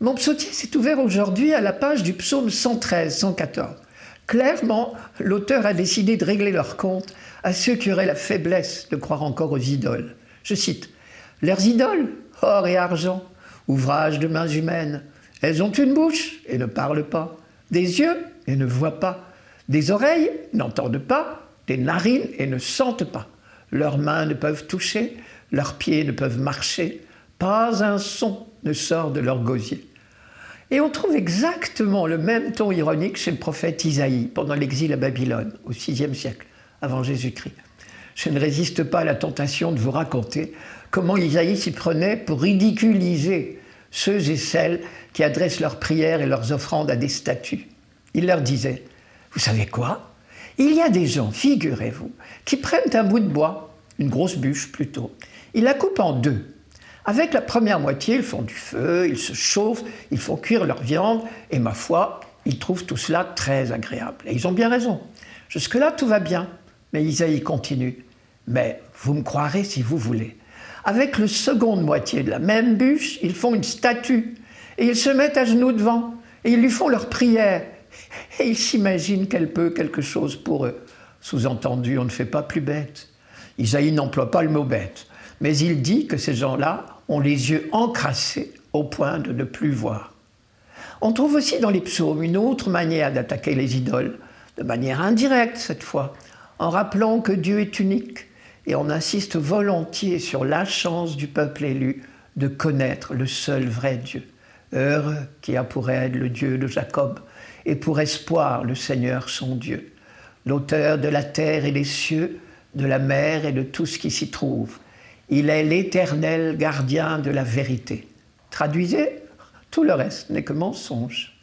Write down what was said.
Mon psautier s'est ouvert aujourd'hui à la page du psaume 113-114. Clairement, l'auteur a décidé de régler leur compte à ceux qui auraient la faiblesse de croire encore aux idoles. Je cite Leurs idoles, or et argent, ouvrage de mains humaines, elles ont une bouche et ne parlent pas, des yeux et ne voient pas, des oreilles n'entendent pas, des narines et ne sentent pas. Leurs mains ne peuvent toucher, leurs pieds ne peuvent marcher, pas un son ne sort de leur gosier. Et on trouve exactement le même ton ironique chez le prophète Isaïe pendant l'exil à Babylone, au VIe siècle, avant Jésus-Christ. Je ne résiste pas à la tentation de vous raconter comment Isaïe s'y prenait pour ridiculiser ceux et celles qui adressent leurs prières et leurs offrandes à des statues. Il leur disait, vous savez quoi? Il y a des gens, figurez-vous, qui prennent un bout de bois, une grosse bûche plutôt, ils la coupent en deux avec la première moitié, ils font du feu, ils se chauffent, ils font cuire leur viande, et ma foi, ils trouvent tout cela très agréable. Et ils ont bien raison. Jusque-là, tout va bien. Mais Isaïe continue. Mais vous me croirez si vous voulez. Avec le seconde moitié de la même bûche, ils font une statue, et ils se mettent à genoux devant, et ils lui font leur prière, et ils s'imaginent qu'elle peut quelque chose pour eux. Sous-entendu, on ne fait pas plus bête. Isaïe n'emploie pas le mot bête, mais il dit que ces gens-là ont les yeux encrassés au point de ne plus voir. On trouve aussi dans les psaumes une autre manière d'attaquer les idoles, de manière indirecte cette fois, en rappelant que Dieu est unique, et on insiste volontiers sur la chance du peuple élu de connaître le seul vrai Dieu. Heureux qui a pour aide le Dieu de Jacob, et pour espoir le Seigneur son Dieu, l'auteur de la terre et des cieux, de la mer et de tout ce qui s'y trouve il est l'éternel gardien de la vérité. Traduisez, tout le reste n'est que mensonge.